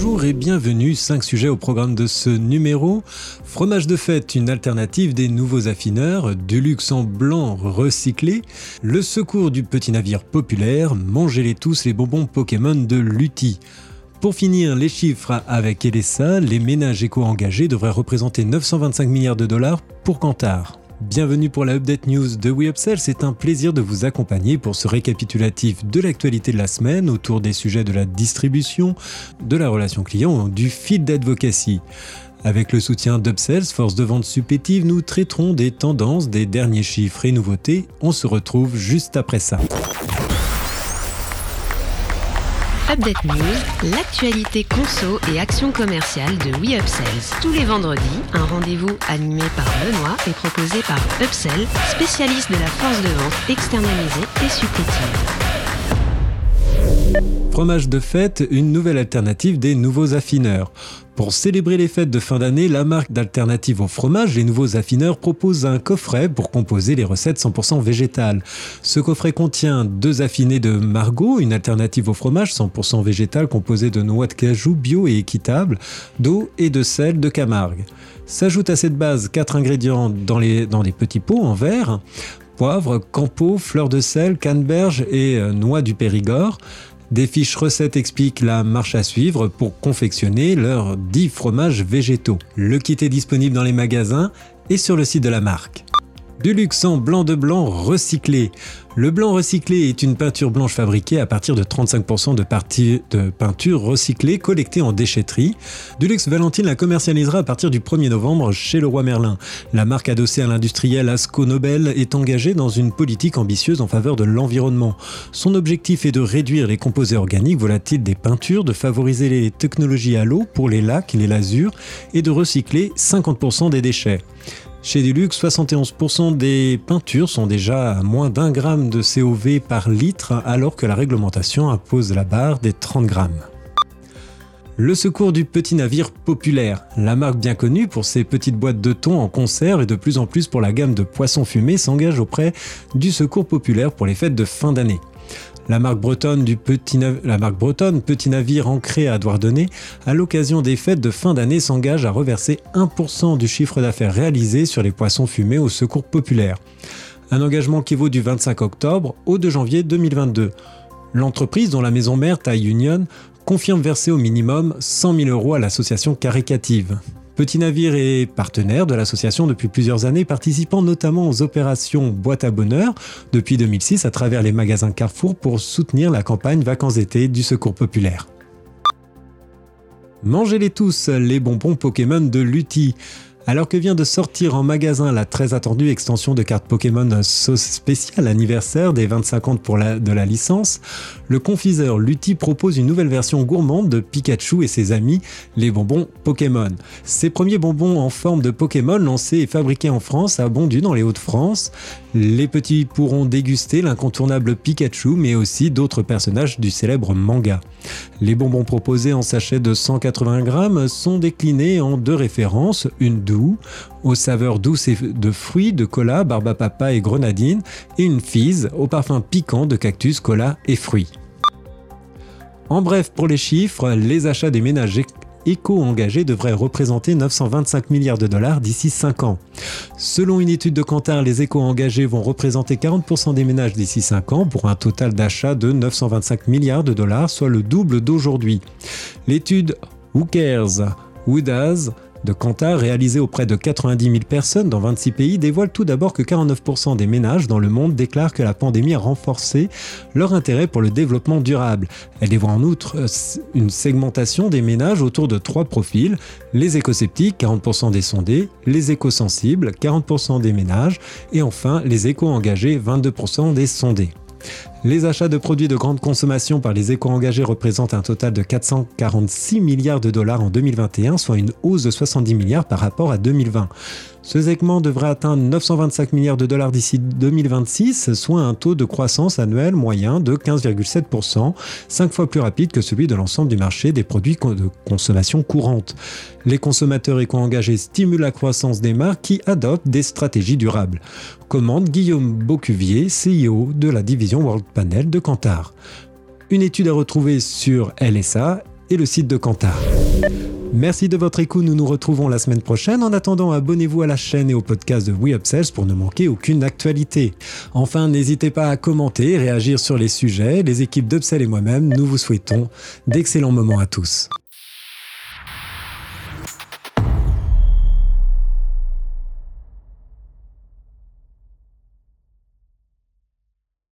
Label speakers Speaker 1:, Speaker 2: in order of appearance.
Speaker 1: Bonjour et bienvenue, 5 sujets au programme de ce numéro. Fromage de fête, une alternative des nouveaux affineurs, du luxe en blanc recyclé, le secours du petit navire populaire, mangez-les tous les bonbons Pokémon de Lutti. Pour finir, les chiffres avec Elessa, les ménages éco-engagés devraient représenter 925 milliards de dollars pour Kantar. Bienvenue pour la Update News de WeUpsell, c'est un plaisir de vous accompagner pour ce récapitulatif de l'actualité de la semaine autour des sujets de la distribution, de la relation client, du feed d'advocacy. Avec le soutien d'Upsells, force de vente supplétive, nous traiterons des tendances, des derniers chiffres et nouveautés. On se retrouve juste après ça.
Speaker 2: Update News, l'actualité conso et action commerciale de WeUpsells. Tous les vendredis, un rendez-vous animé par Benoît et proposé par Upsell, spécialiste de la force de vente externalisée et supplétive.
Speaker 1: Fromage de fête, une nouvelle alternative des nouveaux affineurs. Pour célébrer les fêtes de fin d'année, la marque d'alternative au fromage, les nouveaux affineurs, propose un coffret pour composer les recettes 100% végétales. Ce coffret contient deux affinés de Margot, une alternative au fromage 100% végétal composée de noix de cajou bio et équitable, d'eau et de sel de Camargue. S'ajoute à cette base quatre ingrédients dans, les, dans petits pots en verre poivre, campo, fleurs de sel, canneberge et euh, noix du Périgord. Des fiches recettes expliquent la marche à suivre pour confectionner leurs 10 fromages végétaux. Le kit est disponible dans les magasins et sur le site de la marque. Du en blanc de blanc recyclé. Le blanc recyclé est une peinture blanche fabriquée à partir de 35% de, partie de peinture recyclée collectée en déchetterie. Dulux Valentine la commercialisera à partir du 1er novembre chez le roi Merlin. La marque adossée à l'industriel Asco Nobel est engagée dans une politique ambitieuse en faveur de l'environnement. Son objectif est de réduire les composés organiques volatiles des peintures, de favoriser les technologies à l'eau pour les lacs, les lasures et de recycler 50% des déchets. Chez Dulux, 71% des peintures sont déjà à moins d'un gramme de COV par litre, alors que la réglementation impose la barre des 30 grammes. Le secours du petit navire populaire. La marque bien connue pour ses petites boîtes de thon en conserve et de plus en plus pour la gamme de poissons fumés s'engage auprès du secours populaire pour les fêtes de fin d'année. La marque bretonne, du petit, la marque bretonne Petit Navire ancré à Douarnenez, à l'occasion des fêtes de fin d'année, s'engage à reverser 1% du chiffre d'affaires réalisé sur les poissons fumés au secours populaire. Un engagement qui vaut du 25 octobre au 2 janvier 2022. L'entreprise, dont la maison mère Thai Union, confirme verser au minimum 100 000 euros à l'association Caricative. Petit Navire est partenaire de l'association depuis plusieurs années, participant notamment aux opérations Boîte à Bonheur depuis 2006 à travers les magasins Carrefour pour soutenir la campagne Vacances-été du Secours Populaire. Mangez-les tous, les bonbons Pokémon de Lutti. Alors que vient de sortir en magasin la très attendue extension de cartes Pokémon sauce spéciale anniversaire des 25 ans de la licence, le confiseur Lutti propose une nouvelle version gourmande de Pikachu et ses amis, les bonbons Pokémon. Ces premiers bonbons en forme de Pokémon lancés et fabriqués en France à Bondu dans les Hauts-de-France. Les petits pourront déguster l'incontournable Pikachu mais aussi d'autres personnages du célèbre manga. Les bonbons proposés en sachet de 180 grammes sont déclinés en deux références, aux saveurs douces de fruits, de cola, barbe papa et grenadine, et une fise au parfum piquant de cactus, cola et fruits. En bref, pour les chiffres, les achats des ménages éco-engagés devraient représenter 925 milliards de dollars d'ici 5 ans. Selon une étude de Kantar, les éco-engagés vont représenter 40% des ménages d'ici 5 ans pour un total d'achat de 925 milliards de dollars, soit le double d'aujourd'hui. L'étude Who Cares? Who Does de Kantar, réalisée auprès de 90 000 personnes dans 26 pays, dévoile tout d'abord que 49% des ménages dans le monde déclarent que la pandémie a renforcé leur intérêt pour le développement durable. Elle dévoile en outre euh, une segmentation des ménages autour de trois profils, les éco-sceptiques, 40% des sondés, les éco-sensibles, 40% des ménages, et enfin les éco-engagés, 22% des sondés. Les achats de produits de grande consommation par les éco-engagés représentent un total de 446 milliards de dollars en 2021, soit une hausse de 70 milliards par rapport à 2020. Ce segment devrait atteindre 925 milliards de dollars d'ici 2026, soit un taux de croissance annuel moyen de 15,7%, 5 fois plus rapide que celui de l'ensemble du marché des produits de consommation courante. Les consommateurs éco-engagés stimulent la croissance des marques qui adoptent des stratégies durables. Commande Guillaume Beaucuvier, CEO de la division World Panel de Kantar. Une étude à retrouver sur LSA et le site de Kantar. Merci de votre écoute, nous nous retrouvons la semaine prochaine. En attendant, abonnez-vous à la chaîne et au podcast de WeUpsells pour ne manquer aucune actualité. Enfin, n'hésitez pas à commenter et réagir sur les sujets. Les équipes d'Upsell et moi-même, nous vous souhaitons d'excellents moments à tous.